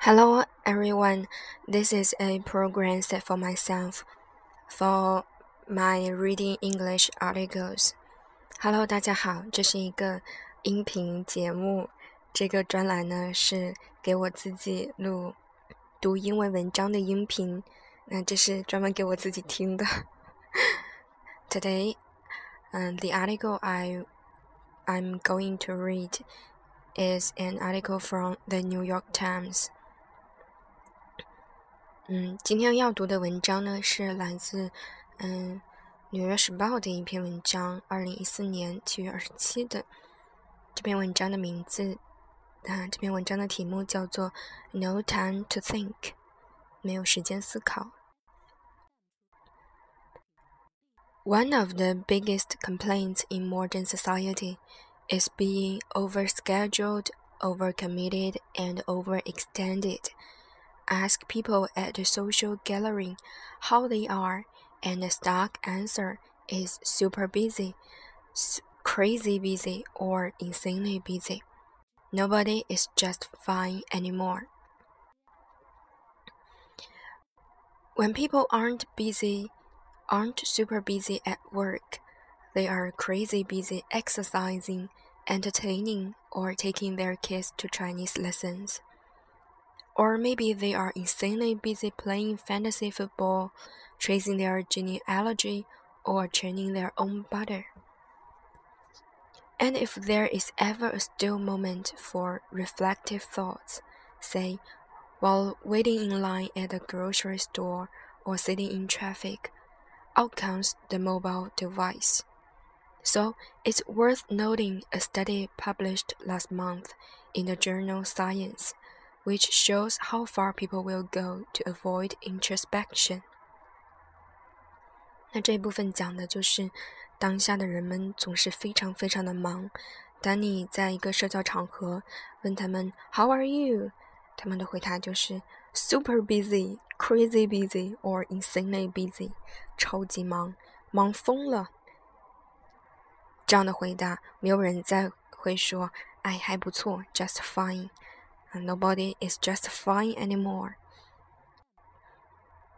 Hello, everyone. This is a program set for myself for my reading English articles. Hello，大家好，这是一个音频节目。这个专栏呢是给我自己录读英文文章的音频。那这是专门给我自己听的。Today, um, the article I I'm going to read is an article from the New York Times. 嗯，今天要读的文章呢是来自嗯《纽约时报》的一篇文章，二零一四年七月二十七的。这篇文章的名字啊，这篇文章的题目叫做《No Time to Think》，没有时间思考。One of the biggest complaints in modern society is being overscheduled, overcommitted, and overextended. Ask people at the social gathering how they are, and the stock answer is super busy, crazy busy, or insanely busy. Nobody is just fine anymore. When people aren't busy, aren't super busy at work, they are crazy busy exercising, entertaining, or taking their kids to Chinese lessons. Or maybe they are insanely busy playing fantasy football, tracing their genealogy, or churning their own butter. And if there is ever a still moment for reflective thoughts, say, while waiting in line at a grocery store or sitting in traffic, out comes the mobile device. So it's worth noting a study published last month in the journal Science which shows how far people will go to avoid introspection。那这一部分讲的就是当下的人们总是非常非常的忙。当你在一个社交场合问他们 “How are you”，他们的回答就是 “super busy”、“crazy busy” or “insanely busy”，超级忙，忙疯了。这样的回答，没有人再会说“哎，还不错，just fine”。 Nobody is just fine anymore。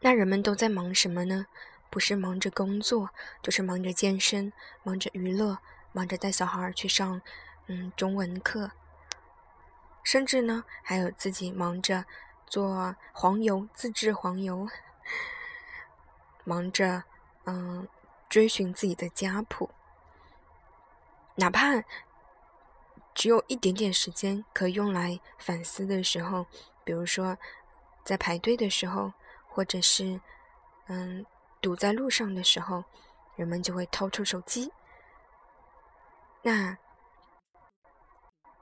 那人们都在忙什么呢？不是忙着工作，就是忙着健身，忙着娱乐，忙着带小孩去上嗯中文课，甚至呢还有自己忙着做黄油，自制黄油，忙着嗯追寻自己的家谱，哪怕。只有一点点时间可以用来反思的时候，比如说在排队的时候，或者是嗯堵在路上的时候，人们就会掏出手机。那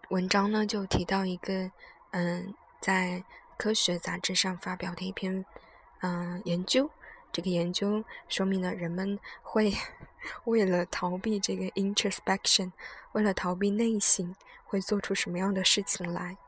文章呢就提到一个嗯在科学杂志上发表的一篇嗯研究。这个研究说明了人们会为了逃避这个 introspection，为了逃避内省，会做出什么样的事情来。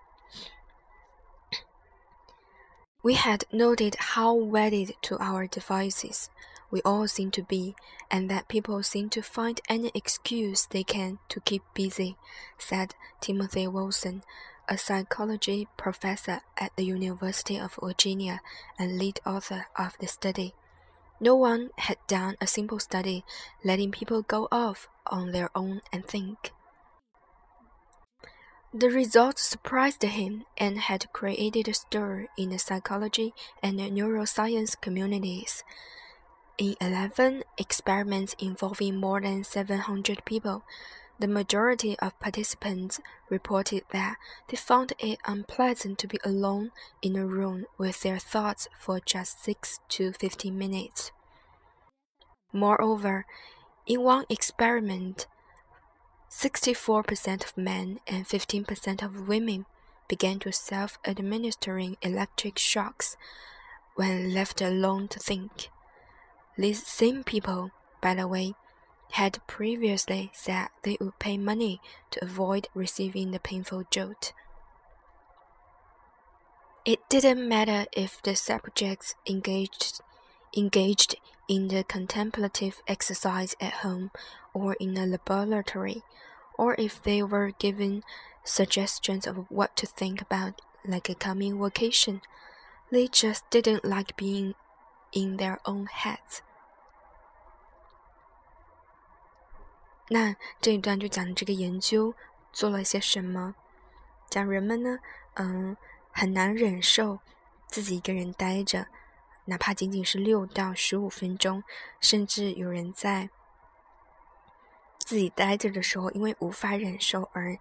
We had noted how wedded to our devices we all seem to be, and that people seem to find any excuse they can to keep busy, said Timothy Wilson, a psychology professor at the University of Virginia and lead author of the study. No one had done a simple study letting people go off on their own and think. The results surprised him and had created a stir in the psychology and the neuroscience communities. In 11 experiments involving more than 700 people, the majority of participants reported that they found it unpleasant to be alone in a room with their thoughts for just 6 to 15 minutes. Moreover, in one experiment, 64% of men and 15% of women began to self administering electric shocks when left alone to think. These same people, by the way, had previously said they would pay money to avoid receiving the painful jolt. It didn't matter if the subjects engaged engaged in the contemplative exercise at home or in a laboratory, or if they were given suggestions of what to think about like a coming vacation. They just didn't like being in their own heads. 那这一段就讲这个研究做了些什么，讲人们呢，嗯，很难忍受自己一个人待着，哪怕仅仅是六到十五分钟，甚至有人在自己待着的时候，因为无法忍受而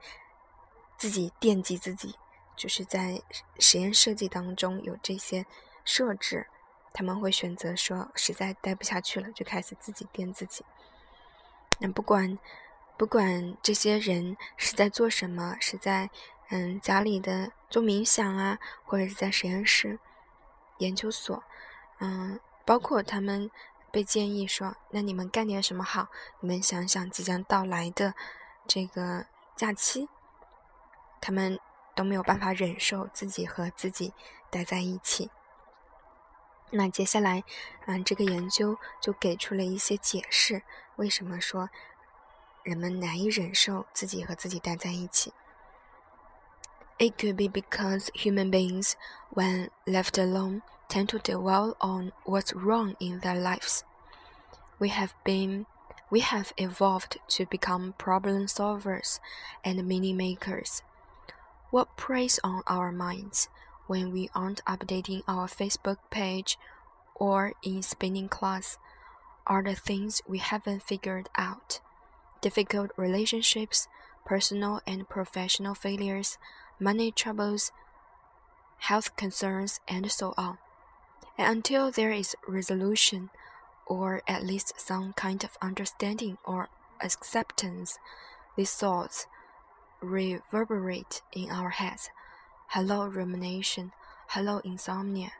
自己惦记自己，就是在实验设计当中有这些设置，他们会选择说实在待不下去了，就开始自己电自己。那不管不管这些人是在做什么，是在嗯家里的做冥想啊，或者是在实验室、研究所，嗯，包括他们被建议说，那你们干点什么好？你们想想即将到来的这个假期，他们都没有办法忍受自己和自己待在一起。那接下来，嗯，这个研究就给出了一些解释，为什么说人们难以忍受自己和自己待在一起？It could be because human beings, when left alone, tend to dwell on what's wrong in their lives. We have been, we have evolved to become problem solvers and meaning makers. What preys on our minds? when we aren't updating our Facebook page or in spinning class are the things we haven't figured out. Difficult relationships, personal and professional failures, money troubles, health concerns, and so on. And until there is resolution, or at least some kind of understanding or acceptance, these thoughts reverberate in our heads hello rumination, hello insomnia.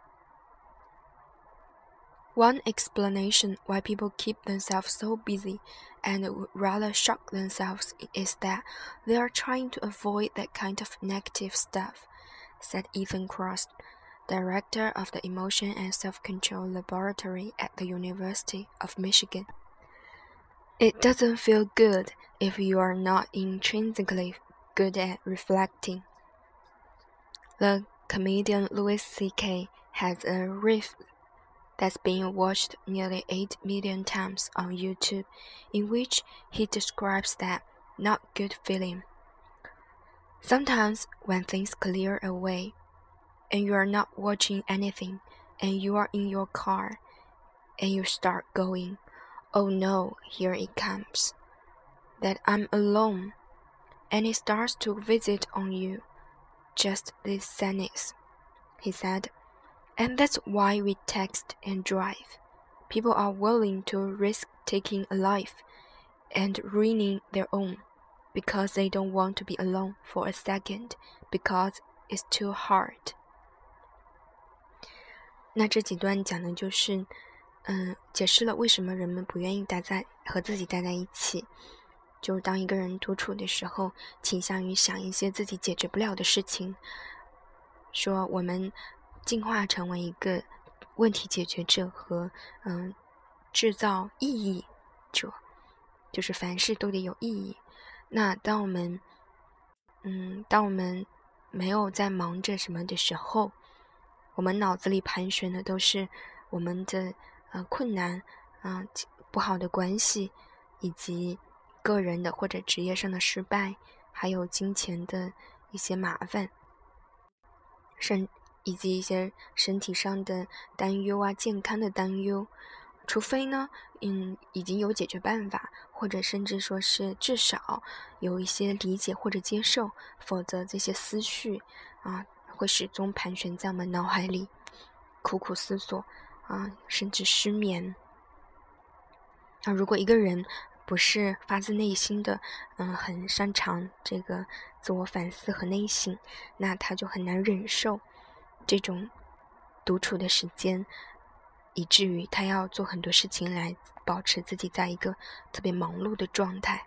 One explanation why people keep themselves so busy and would rather shock themselves is that they are trying to avoid that kind of negative stuff, said Ethan Cross, director of the Emotion and Self Control Laboratory at the University of Michigan. It doesn't feel good if you are not intrinsically good at reflecting. The comedian Louis C.K. has a riff that's been watched nearly 8 million times on YouTube, in which he describes that not good feeling. Sometimes, when things clear away, and you are not watching anything, and you are in your car, and you start going, Oh no, here it comes. That I'm alone, and it starts to visit on you just this sadness, he said. And that's why we text and drive. People are willing to risk taking a life and ruining their own because they don't want to be alone for a second because it's too hard. 那这几段讲的就是，嗯，解释了为什么人们不愿意待在和自己待在一起。就当一个人独处的时候，倾向于想一些自己解决不了的事情。说我们 进化成为一个问题解决者和嗯制造意义者，就是凡事都得有意义。那当我们嗯当我们没有在忙着什么的时候，我们脑子里盘旋的都是我们的呃困难啊不好的关系以及。个人的或者职业上的失败，还有金钱的一些麻烦，甚以及一些身体上的担忧啊，健康的担忧。除非呢，嗯，已经有解决办法，或者甚至说是至少有一些理解或者接受，否则这些思绪啊，会始终盘旋在我们脑海里，苦苦思索啊，甚至失眠。那如果一个人，不是发自内心的，嗯，很擅长这个自我反思和内省，那他就很难忍受这种独处的时间，以至于他要做很多事情来保持自己在一个特别忙碌的状态。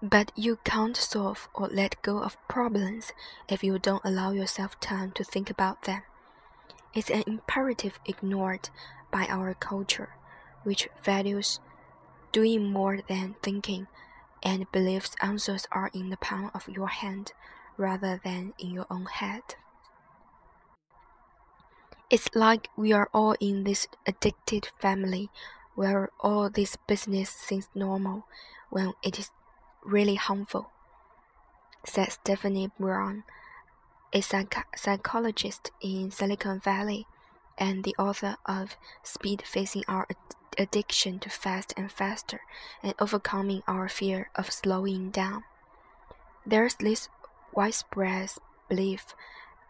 But you can't solve or let go of problems if you don't allow yourself time to think about them. It's an imperative ignored by our culture which values doing more than thinking and believes answers are in the palm of your hand rather than in your own head. It's like we are all in this addicted family where all this business seems normal when it is really harmful, said Stephanie Brown, a psych psychologist in Silicon Valley and the author of Speed Facing Our Addiction to Fast and Faster and Overcoming Our Fear of Slowing Down. There's this widespread belief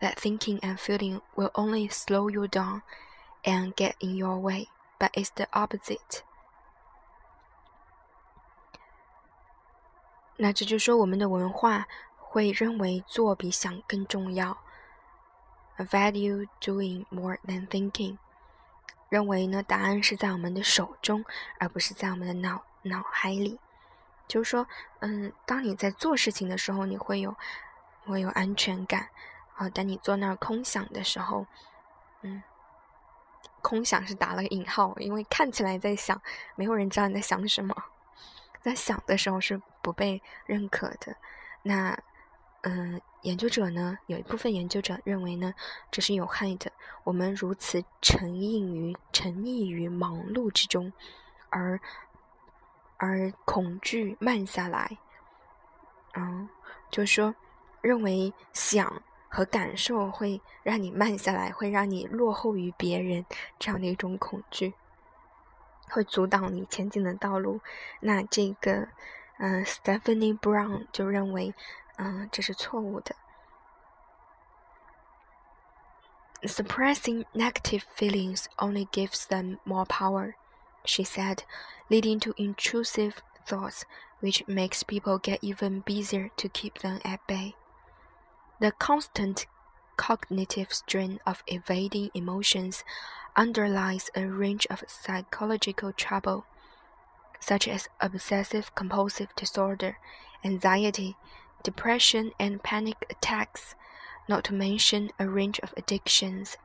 that thinking and feeling will only slow you down and get in your way, but it's the opposite. 那这就说我们的文化会认为做比想更重要，value doing more than thinking，认为呢答案是在我们的手中，而不是在我们的脑脑海里。就是说，嗯，当你在做事情的时候，你会有会有安全感。啊，当你坐那儿空想的时候，嗯，空想是打了个引号，因为看起来在想，没有人知道你在想什么。在想的时候是不被认可的。那，嗯，研究者呢，有一部分研究者认为呢，这是有害的。我们如此沉溺于沉溺于忙碌之中，而而恐惧慢下来。嗯，就说，认为想。和感受会让你慢下来，会让你落后于别人，这样的一种恐惧，会阻挡你前进的道路。那这个，嗯，Stephanie Brown 就认为，嗯，这是错误的。Suppressing negative feelings only gives them more power, she said, leading to intrusive thoughts, which makes people get even busier to keep them at bay. The constant cognitive strain of evading emotions underlies a range of psychological trouble, such as obsessive compulsive disorder, anxiety, depression, and panic attacks, not to mention a range of addictions.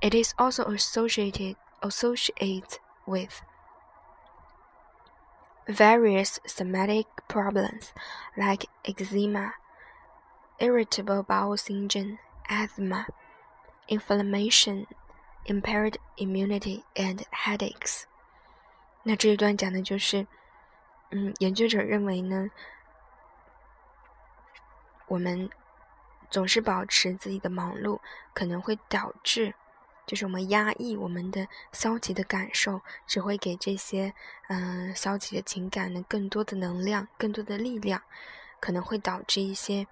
It is also associated, associated with various somatic problems like eczema, irritable bowel syndrome, asthma, inflammation, impaired immunity, and headaches。那这一段讲的就是，嗯，研究者认为呢，我们总是保持自己的忙碌，可能会导致，就是我们压抑我们的消极的感受，只会给这些嗯消极的情感呢更多的能量，更多的力量，可能会导致一些。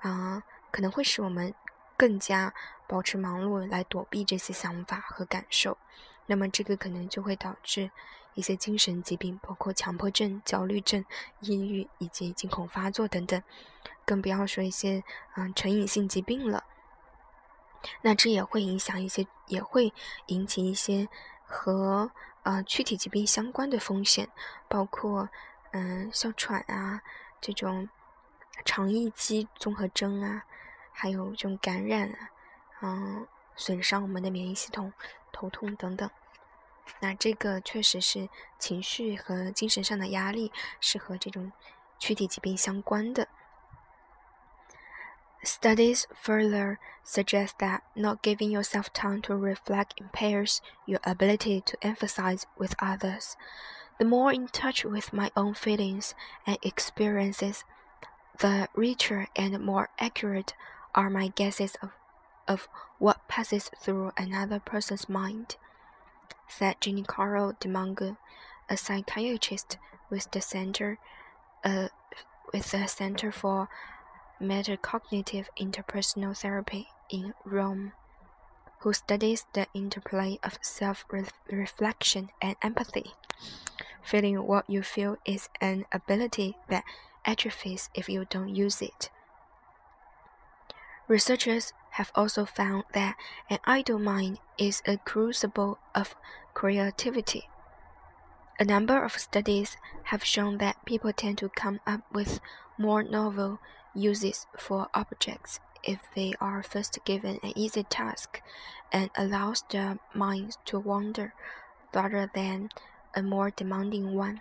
啊，可能会使我们更加保持忙碌，来躲避这些想法和感受。那么，这个可能就会导致一些精神疾病，包括强迫症、焦虑症、抑郁以及惊恐发作等等。更不要说一些嗯成瘾性疾病了。那这也会影响一些，也会引起一些和呃躯体疾病相关的风险，包括嗯哮喘啊这种。肠易激综合征啊，还有这种感染啊，嗯，损伤我们的免疫系统、头痛等等。那这个确实是情绪和精神上的压力是和这种躯体疾病相关的。Studies further suggest that not giving yourself time to reflect impairs your ability to emphasize with others. The more in touch with my own feelings and experiences, the richer and more accurate are my guesses of, of what passes through another person's mind, said Carl DeMongo, a psychiatrist with the Center, uh, with the Center for Metacognitive Interpersonal Therapy in Rome, who studies the interplay of self-reflection and empathy. Feeling what you feel is an ability that atrophies if you don't use it. Researchers have also found that an idle mind is a crucible of creativity. A number of studies have shown that people tend to come up with more novel uses for objects if they are first given an easy task and allows their minds to wander rather than a more demanding one.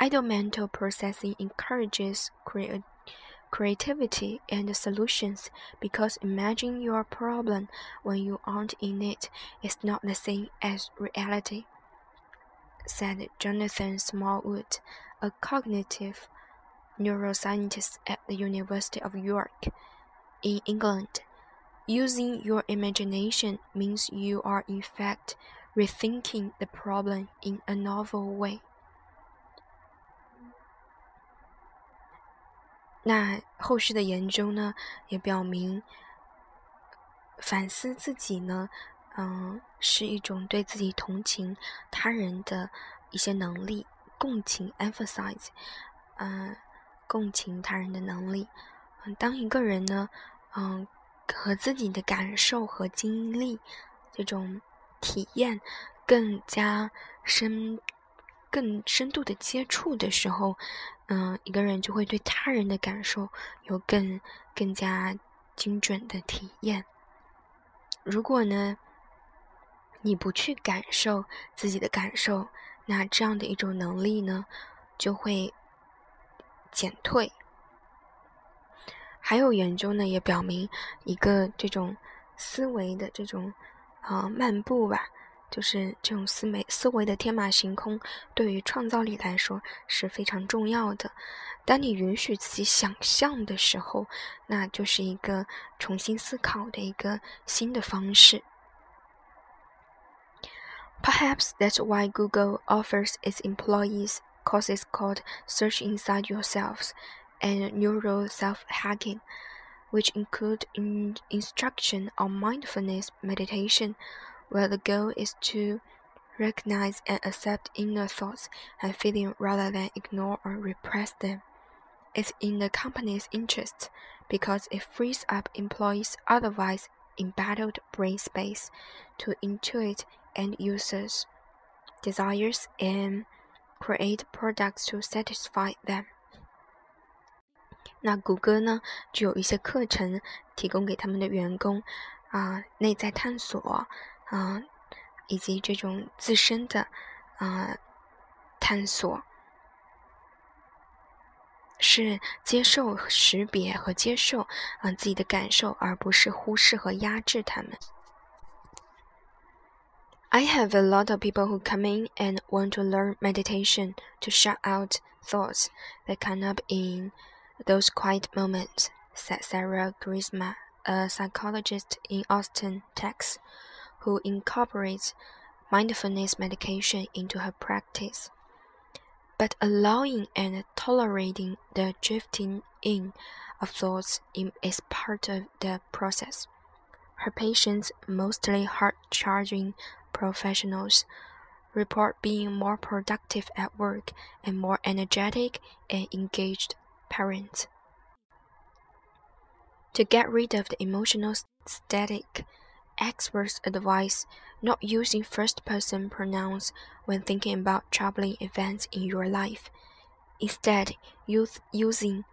Idle mental processing encourages creativity and solutions because imagining your problem when you aren't in it is not the same as reality, said Jonathan Smallwood, a cognitive neuroscientist at the University of York in England. Using your imagination means you are in fact rethinking the problem in a novel way. 那后续的研究呢，也表明，反思自己呢，嗯，是一种对自己同情他人的一些能力，共情 （emphasize），嗯，共情他人的能力。嗯，当一个人呢，嗯，和自己的感受和经历这种体验更加深。更深度的接触的时候，嗯，一个人就会对他人的感受有更更加精准的体验。如果呢，你不去感受自己的感受，那这样的一种能力呢，就会减退。还有研究呢，也表明一个这种思维的这种啊漫步吧。就是这种思维思维的天马行空，对于创造力来说是非常重要的。当你允许自己想象的时候，那就是一个重新思考的一个新的方式。Perhaps that's why Google offers its employees courses called Search Inside Yourselves and Neural Self-Hacking, which include in instruction on mindfulness meditation where the goal is to recognize and accept inner thoughts and feelings rather than ignore or repress them. It's in the company's interest because it frees up employees' otherwise embattled brain space to intuit end users' desires and create products to satisfy them. 那谷歌呢，就有一些课程提供给他们的员工啊，内在探索 啊，以及这种自身的啊探索，是接受、识别和接受啊自己的感受，而不是忽视和压制他们。I have a lot of people who come in and want to learn meditation to shut out thoughts that come up in those quiet moments, said Sarah Grisma, a psychologist in Austin, Texas who incorporates mindfulness meditation into her practice. But allowing and tolerating the drifting in of thoughts is part of the process. Her patients, mostly hard charging professionals, report being more productive at work and more energetic and engaged parents. To get rid of the emotional static Experts advise not using first person pronouns when thinking about troubling events in your life. Instead, use using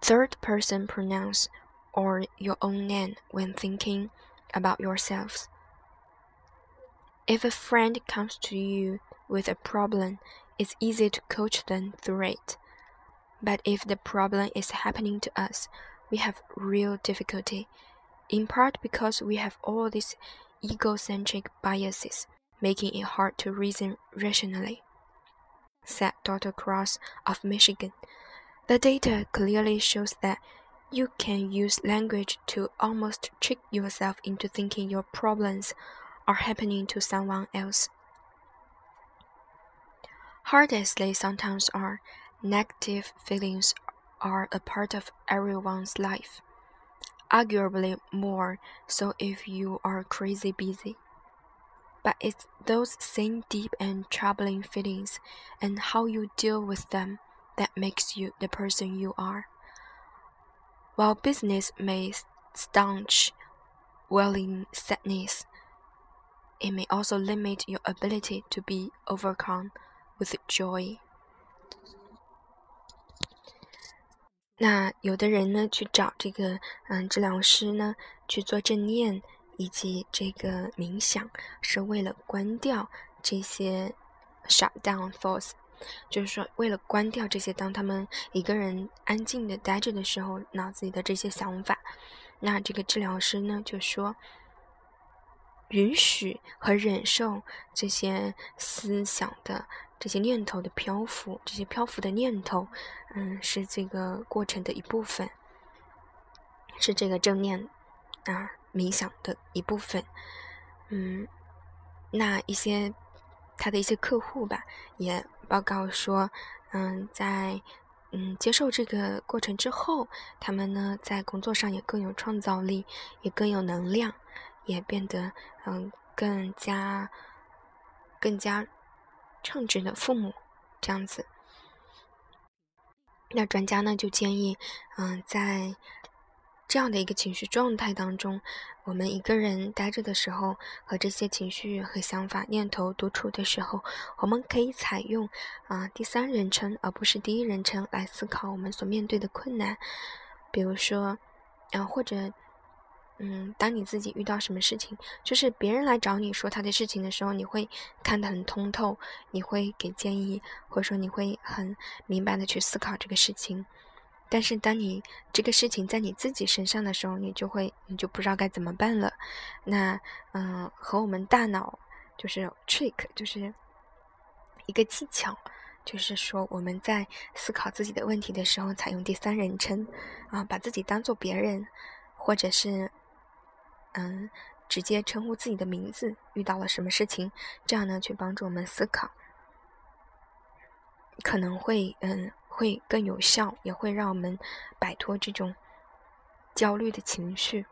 third person pronouns or your own name when thinking about yourselves. If a friend comes to you with a problem, it's easy to coach them through it. But if the problem is happening to us, we have real difficulty in part because we have all these egocentric biases, making it hard to reason rationally, said Dr. Cross of Michigan. The data clearly shows that you can use language to almost trick yourself into thinking your problems are happening to someone else. Hard as they sometimes are, negative feelings are a part of everyone's life arguably more so if you are crazy busy. But it's those same deep and troubling feelings and how you deal with them that makes you the person you are. While business may staunch welling sadness, it may also limit your ability to be overcome with joy. 那有的人呢，去找这个嗯治疗师呢，去做正念以及这个冥想，是为了关掉这些 shut down thoughts，就是说，为了关掉这些，当他们一个人安静的待着的时候，脑子里的这些想法，那这个治疗师呢，就说，允许和忍受这些思想的这些念头的漂浮，这些漂浮的念头，嗯，是这个过程的一部分，是这个正念啊冥想的一部分，嗯，那一些。他的一些客户吧，也报告说，嗯，在嗯接受这个过程之后，他们呢在工作上也更有创造力，也更有能量，也变得嗯更加更加称职的父母这样子。那专家呢就建议，嗯，在这样的一个情绪状态当中。我们一个人待着的时候，和这些情绪和想法、念头独处的时候，我们可以采用啊第三人称而不是第一人称来思考我们所面对的困难。比如说，啊或者，嗯，当你自己遇到什么事情，就是别人来找你说他的事情的时候，你会看得很通透，你会给建议，或者说你会很明白的去思考这个事情。但是，当你这个事情在你自己身上的时候，你就会，你就不知道该怎么办了。那，嗯，和我们大脑就是 trick，就是一个技巧，就是说我们在思考自己的问题的时候，采用第三人称，啊，把自己当做别人，或者是，嗯，直接称呼自己的名字，遇到了什么事情，这样呢，去帮助我们思考，可能会，嗯。会更有效，也会让我们摆脱这种焦虑的情绪。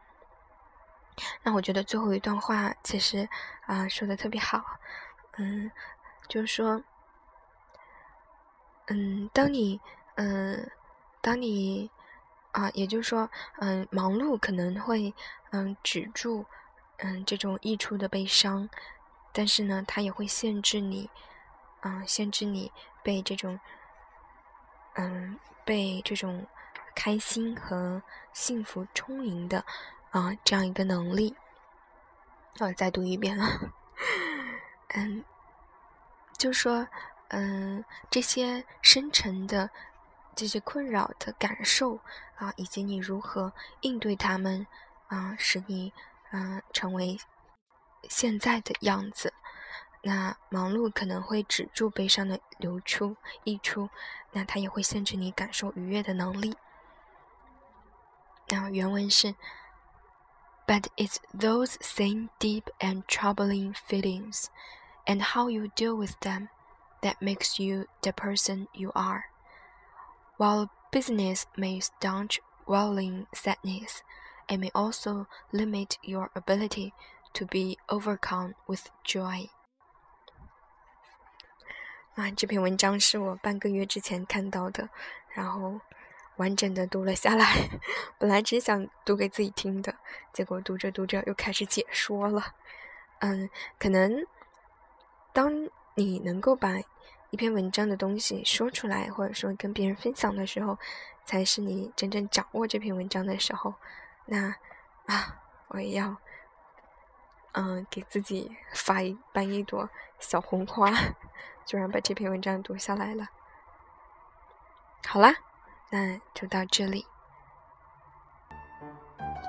那我觉得最后一段话其实啊说的特别好，嗯，就是说，嗯，当你嗯，当你啊，也就是说，嗯，忙碌可能会嗯止住嗯这种溢出的悲伤，但是呢，它也会限制你嗯，限制你被这种。嗯，被这种开心和幸福充盈的啊，这样一个能力，我再读一遍啊。嗯，就说，嗯，这些深沉的这些困扰的感受啊，以及你如何应对他们啊，使你嗯成为现在的样子。那忙碌可能会止住悲伤的流出溢出，那它也会限制你感受愉悦的能力。那原文是：But it's those same deep and troubling feelings, and how you deal with them, that makes you the person you are. While business may staunch welling sadness, it may also limit your ability to be overcome with joy. 啊，这篇文章是我半个月之前看到的，然后完整的读了下来。本来只想读给自己听的，结果读着读着又开始解说了。嗯，可能当你能够把一篇文章的东西说出来，或者说跟别人分享的时候，才是你真正掌握这篇文章的时候。那啊，我也要嗯给自己发一颁一朵小红花。居然把这篇文章读下来了。好啦，那就到这里。